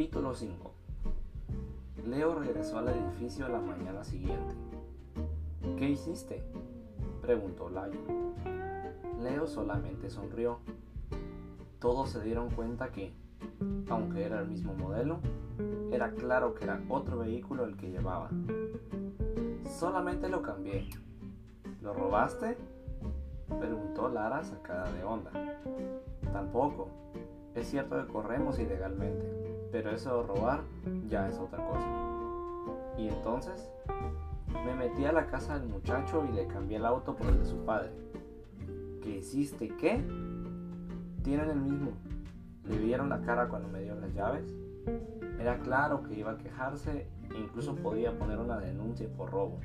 Capítulo 5 Leo regresó al edificio a la mañana siguiente. ¿Qué hiciste? preguntó Layo. Leo solamente sonrió. Todos se dieron cuenta que, aunque era el mismo modelo, era claro que era otro vehículo el que llevaba. Solamente lo cambié. ¿Lo robaste? preguntó Lara sacada de onda. Tampoco. Es cierto que corremos ilegalmente, pero eso de robar ya es otra cosa. Y entonces me metí a la casa del muchacho y le cambié el auto por el de su padre. ¿Qué hiciste? ¿Qué? Tienen el mismo. ¿Le vieron la cara cuando me dio las llaves? Era claro que iba a quejarse e incluso podía poner una denuncia por robo.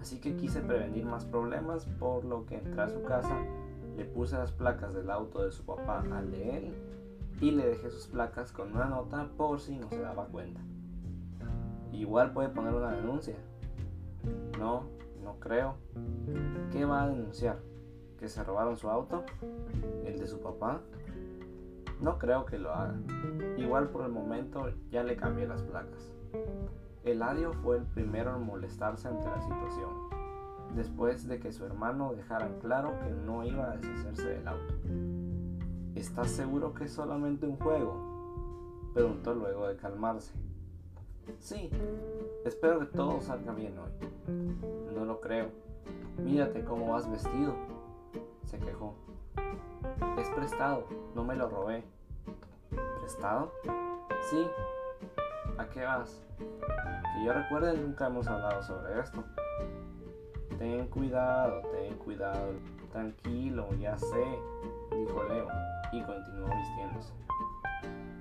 Así que quise prevenir más problemas, por lo que entré a su casa, le puse las placas del auto de su papá al de él y le dejé sus placas con una nota por si no se daba cuenta. Igual puede poner una denuncia. No, no creo. ¿Qué va a denunciar? ¿Que se robaron su auto? ¿El de su papá? No creo que lo haga. Igual por el momento ya le cambié las placas. Eladio fue el primero en molestarse ante la situación, después de que su hermano dejara claro que no iba a deshacerse del auto. ¿Estás seguro que es solamente un juego? Preguntó luego de calmarse. Sí, espero que todo salga bien hoy. No lo creo. Mírate cómo vas vestido. Se quejó. Es prestado, no me lo robé. ¿Prestado? Sí. ¿A qué vas? Que yo recuerde nunca hemos hablado sobre esto. Ten cuidado, ten cuidado. Tranquilo, ya sé, dijo Leo y continuó vistiéndose.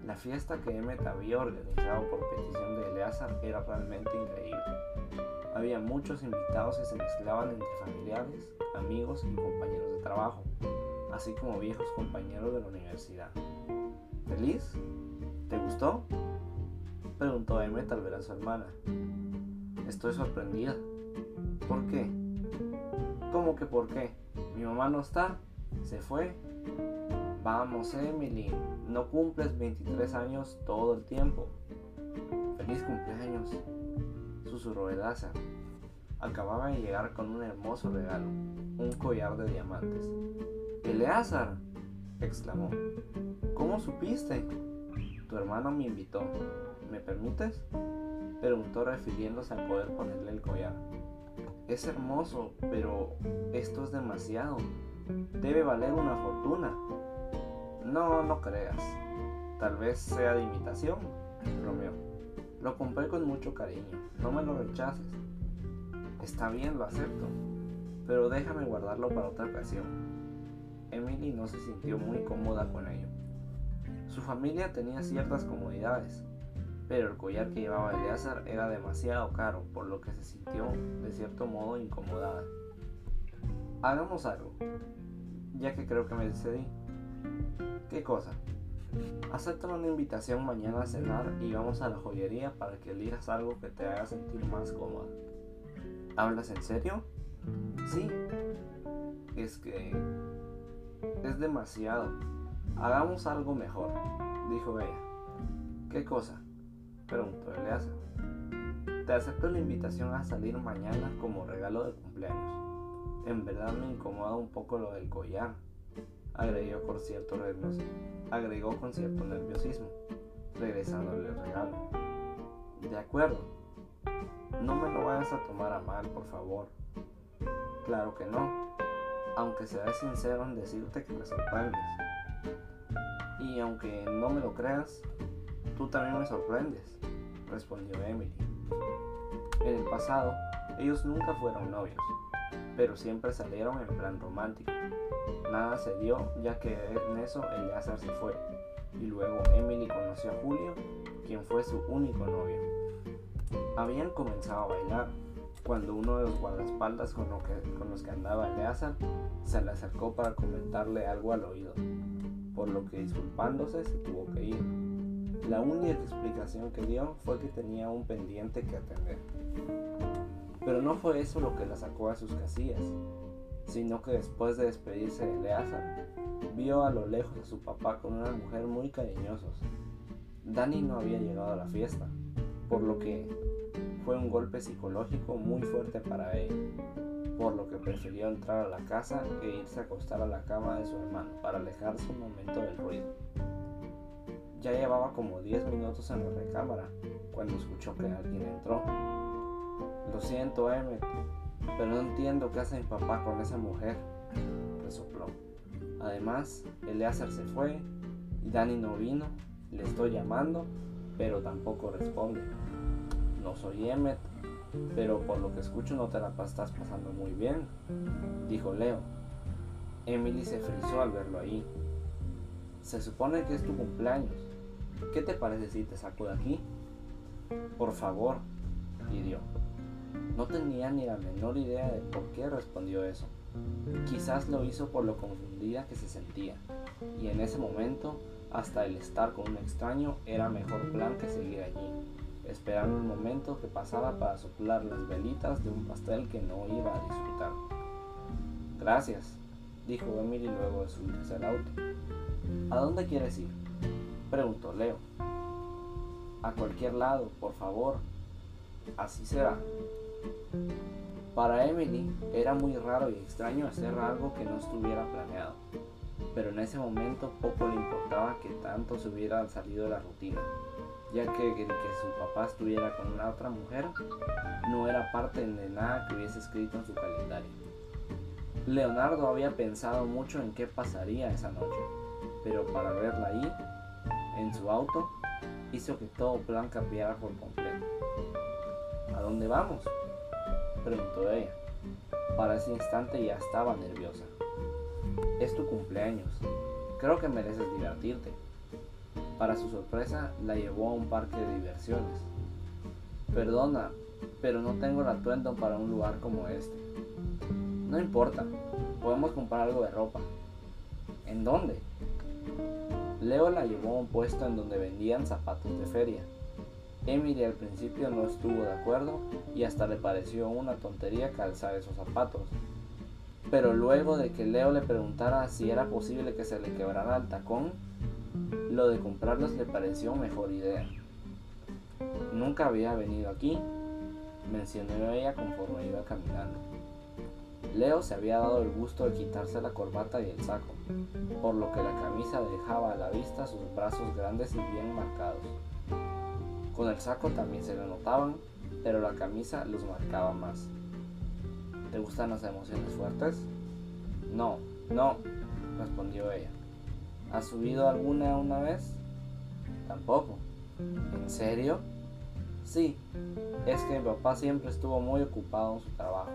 La fiesta que Emmet había organizado por petición de Eleazar era realmente increíble. Había muchos invitados que se mezclaban entre familiares, amigos y compañeros de trabajo, así como viejos compañeros de la universidad. ¿Feliz? ¿Te gustó? Preguntó Emmet al ver a su hermana. Estoy sorprendida. ¿Por qué? ¿Cómo que por qué? Mi mamá no está. Se fue. Vamos, Emily, no cumples 23 años todo el tiempo. Feliz cumpleaños, susurró Edaza. Acababa de llegar con un hermoso regalo, un collar de diamantes. ¡Eleazar! exclamó. ¿Cómo supiste? Tu hermano me invitó. ¿Me permites? preguntó refiriéndose a poder ponerle el collar. Es hermoso, pero esto es demasiado. Debe valer una fortuna. No, no creas. Tal vez sea de imitación, Romeo. Lo compré con mucho cariño. No me lo rechaces. Está bien, lo acepto. Pero déjame guardarlo para otra ocasión. Emily no se sintió muy cómoda con ello. Su familia tenía ciertas comodidades, pero el collar que llevaba Eleazar era demasiado caro, por lo que se sintió de cierto modo incomodada. Hagamos algo, ya que creo que me decidí. ¿Qué cosa? Acepta una invitación mañana a cenar y vamos a la joyería para que elijas algo que te haga sentir más cómoda. ¿Hablas en serio? Sí. Es que... Es demasiado. Hagamos algo mejor, dijo ella. ¿Qué cosa? Preguntó Eleazar. Te acepto la invitación a salir mañana como regalo de cumpleaños. En verdad me incomoda un poco lo del collar, agregó con cierto agregó con cierto nerviosismo, regresándole el regalo. De acuerdo. No me lo vayas a tomar a mal, por favor. Claro que no, aunque seré sincero en decirte que me sorprendes. Y aunque no me lo creas, tú también me sorprendes, respondió Emily. En el pasado, ellos nunca fueron novios, pero siempre salieron en plan romántico. Nada se dio ya que en eso Eleazar se fue y luego Emily conoció a Julio, quien fue su único novio. Habían comenzado a bailar cuando uno de los guardaespaldas con, los que andaba Eleazar se le acercó para comentarle algo al oído, por lo que disculpándose se tuvo que ir. La única explicación que dio fue que tenía un pendiente que atender. Pero no fue eso lo que la sacó a sus casillas, sino que después de despedirse de Eleazar, vio a lo lejos a su papá con una mujer muy cariñosos. Danny no había llegado a la fiesta, por lo que fue un golpe psicológico muy fuerte para ella, por lo que prefirió entrar a la casa e irse a acostar a la cama de su hermano para alejarse un momento del ruido. Ya llevaba como 10 minutos en la recámara cuando escuchó que alguien entró. Siento, Emmett, pero no entiendo qué hace mi papá con esa mujer, resopló. Además, Eleazar se fue y Danny no vino. Le estoy llamando, pero tampoco responde. No soy Emmet, pero por lo que escucho no te la estás pasando muy bien, dijo Leo. Emily se frizó al verlo ahí. Se supone que es tu cumpleaños. ¿Qué te parece si te saco de aquí? Por favor, pidió. No tenía ni la menor idea de por qué respondió eso. Quizás lo hizo por lo confundida que se sentía, y en ese momento, hasta el estar con un extraño era mejor plan que seguir allí, esperando el momento que pasara para soplar las velitas de un pastel que no iba a disfrutar. Gracias, dijo Emily luego de subirse al auto. ¿A dónde quieres ir? preguntó Leo. A cualquier lado, por favor. Así será. Para Emily era muy raro y extraño hacer algo que no estuviera planeado, pero en ese momento poco le importaba que tanto se hubiera salido de la rutina, ya que que su papá estuviera con una otra mujer no era parte de nada que hubiese escrito en su calendario. Leonardo había pensado mucho en qué pasaría esa noche, pero para verla ahí, en su auto, hizo que todo plan cambiara por completo. ¿A dónde vamos? Preguntó ella. Para ese instante ya estaba nerviosa. Es tu cumpleaños. Creo que mereces divertirte. Para su sorpresa, la llevó a un parque de diversiones. Perdona, pero no tengo el atuendo para un lugar como este. No importa, podemos comprar algo de ropa. ¿En dónde? Leo la llevó a un puesto en donde vendían zapatos de feria. Emily al principio no estuvo de acuerdo y hasta le pareció una tontería calzar esos zapatos. Pero luego de que Leo le preguntara si era posible que se le quebrara el tacón, lo de comprarlos le pareció mejor idea. Nunca había venido aquí, mencionó ella conforme iba caminando. Leo se había dado el gusto de quitarse la corbata y el saco, por lo que la camisa dejaba a la vista sus brazos grandes y bien marcados. Con el saco también se le notaban, pero la camisa los marcaba más. ¿Te gustan las emociones fuertes? No, no, respondió ella. ¿Has subido alguna una vez? Tampoco. ¿En serio? Sí, es que mi papá siempre estuvo muy ocupado en su trabajo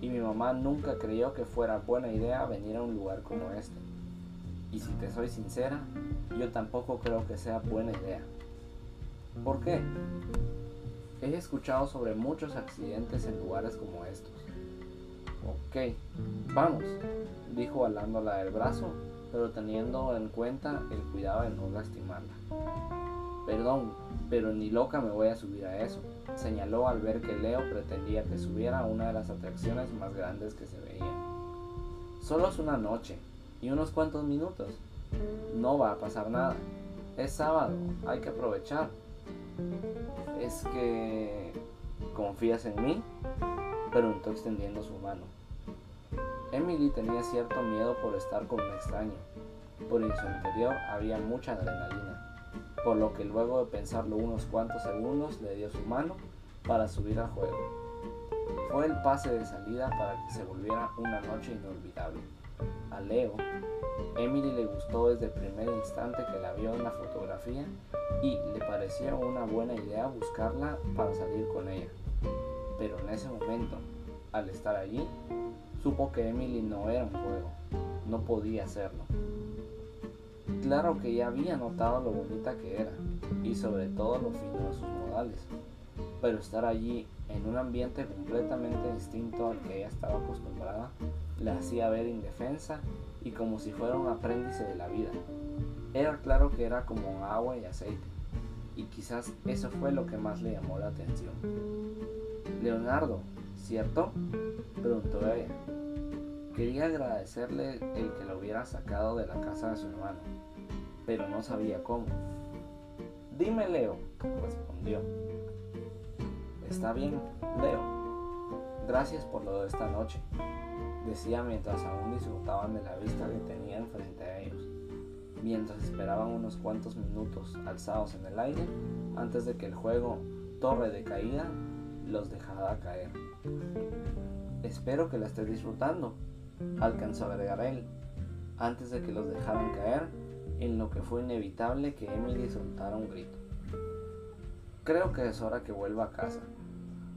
y mi mamá nunca creyó que fuera buena idea venir a un lugar como este. Y si te soy sincera, yo tampoco creo que sea buena idea. ¿Por qué? He escuchado sobre muchos accidentes en lugares como estos. Ok, vamos, dijo alándola del brazo, pero teniendo en cuenta el cuidado de no lastimarla. Perdón, pero ni loca me voy a subir a eso, señaló al ver que Leo pretendía que subiera a una de las atracciones más grandes que se veían. Solo es una noche y unos cuantos minutos. No va a pasar nada. Es sábado, hay que aprovechar. ¿Es que confías en mí? Preguntó extendiendo su mano. Emily tenía cierto miedo por estar con un extraño, pero en su interior había mucha adrenalina, por lo que luego de pensarlo unos cuantos segundos le dio su mano para subir al juego. Fue el pase de salida para que se volviera una noche inolvidable. A Leo Emily le gustó desde el primer instante que la vio en la fotografía y le pareció una buena idea buscarla para salir con ella. Pero en ese momento, al estar allí, supo que Emily no era un juego, no podía hacerlo. Claro que ya había notado lo bonita que era y sobre todo lo fino de sus modales, pero estar allí en un ambiente completamente distinto al que ella estaba acostumbrada la hacía ver indefensa y como si fuera un aprendiz de la vida. Era claro que era como agua y aceite, y quizás eso fue lo que más le llamó la atención. Leonardo, ¿cierto? preguntó ella. Quería agradecerle el que lo hubiera sacado de la casa de su hermano, pero no sabía cómo. Dime, Leo, respondió. Está bien, Leo. Gracias por lo de esta noche, decía mientras aún disfrutaban de la vista que tenían frente a ellos, mientras esperaban unos cuantos minutos alzados en el aire antes de que el juego Torre de Caída los dejara caer. Espero que la estés disfrutando, alcanzó a agregar él, antes de que los dejaran caer en lo que fue inevitable que Emily soltara un grito. Creo que es hora que vuelva a casa,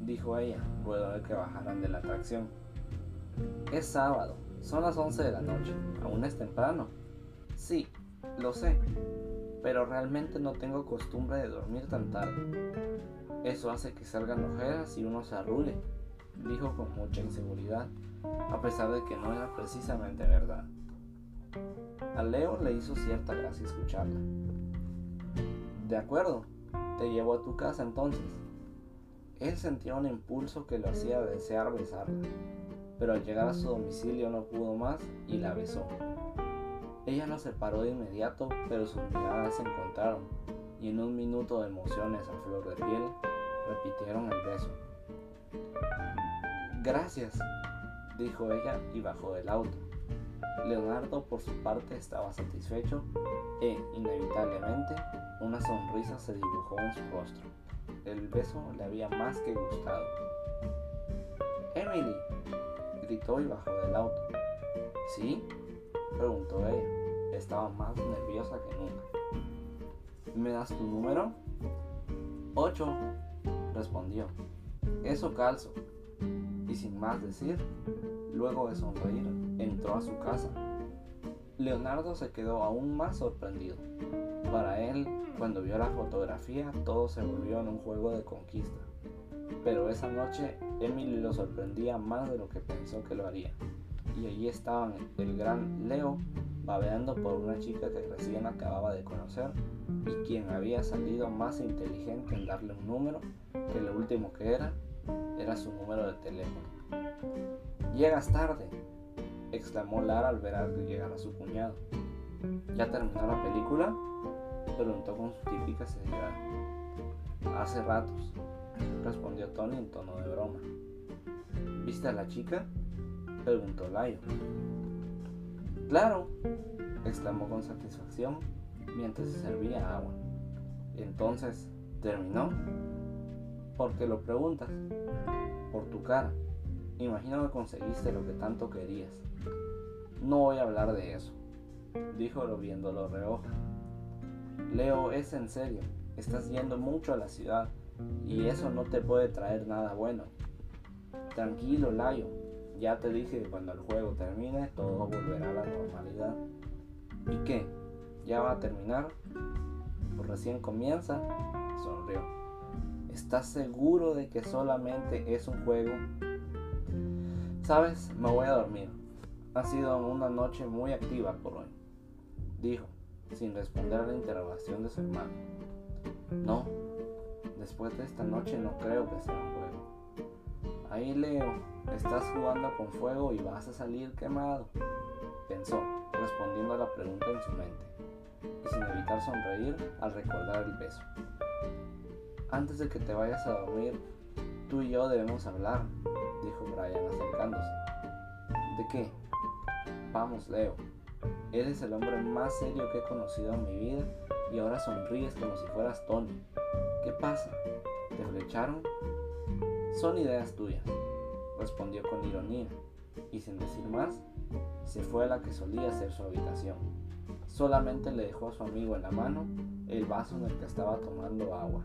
dijo ella, luego de que bajaran de la atracción. Es sábado, son las 11 de la noche, aún es temprano. Sí, lo sé, pero realmente no tengo costumbre de dormir tan tarde. Eso hace que salgan ojeras y uno se arrule, dijo con mucha inseguridad, a pesar de que no era precisamente verdad. A Leo le hizo cierta gracia escucharla. De acuerdo, te llevo a tu casa entonces. Él sentía un impulso que lo hacía desear besarla, pero al llegar a su domicilio no pudo más y la besó. Ella no se paró de inmediato, pero sus miradas se encontraron y en un minuto de emociones a flor de piel repitieron el beso. Gracias, dijo ella y bajó del auto. Leonardo por su parte estaba satisfecho e, inevitablemente, una sonrisa se dibujó en su rostro. El beso le había más que gustado. Emily, gritó y bajó del auto. ¿Sí? preguntó ella. Estaba más nerviosa que nunca. ¿Me das tu número? Ocho, respondió. Eso calzo. Y sin más decir, luego de sonreír, entró a su casa. Leonardo se quedó aún más sorprendido. Para él, cuando vio la fotografía, todo se volvió en un juego de conquista. Pero esa noche, Emily lo sorprendía más de lo que pensó que lo haría. Y allí estaban el gran Leo babeando por una chica que recién acababa de conocer y quien había salido más inteligente en darle un número que lo último que era era su número de teléfono. Llegas tarde, exclamó Lara al ver a llegar a su cuñado. ¿Ya terminó la película? preguntó con su típica seriedad. Hace ratos, respondió Tony en tono de broma. ¿Viste a la chica? preguntó Layo. Claro, exclamó con satisfacción mientras se servía agua. Entonces, ¿terminó? ¿Por qué lo preguntas? Por tu cara. Imagino que conseguiste lo que tanto querías. No voy a hablar de eso, dijo viéndolo reojo. Leo, es en serio. Estás yendo mucho a la ciudad y eso no te puede traer nada bueno. Tranquilo, Layo. Ya te dije que cuando el juego termine todo volverá a la normalidad. ¿Y qué? ¿Ya va a terminar? Pues recién comienza, sonrió. ¿Estás seguro de que solamente es un juego? Sabes, me voy a dormir. Ha sido una noche muy activa por hoy, dijo, sin responder a la interrogación de su hermano. No, después de esta noche no creo que sea un juego. Ahí Leo, estás jugando con fuego y vas a salir quemado, pensó, respondiendo a la pregunta en su mente, y sin evitar sonreír al recordar el beso. Antes de que te vayas a dormir, tú y yo debemos hablar, dijo Brian acercándose. ¿De qué? Vamos, Leo. Eres el hombre más serio que he conocido en mi vida y ahora sonríes como si fueras Tony. ¿Qué pasa? ¿Te flecharon? Son ideas tuyas, respondió con ironía, y sin decir más, se fue a la que solía ser su habitación. Solamente le dejó a su amigo en la mano el vaso en el que estaba tomando agua.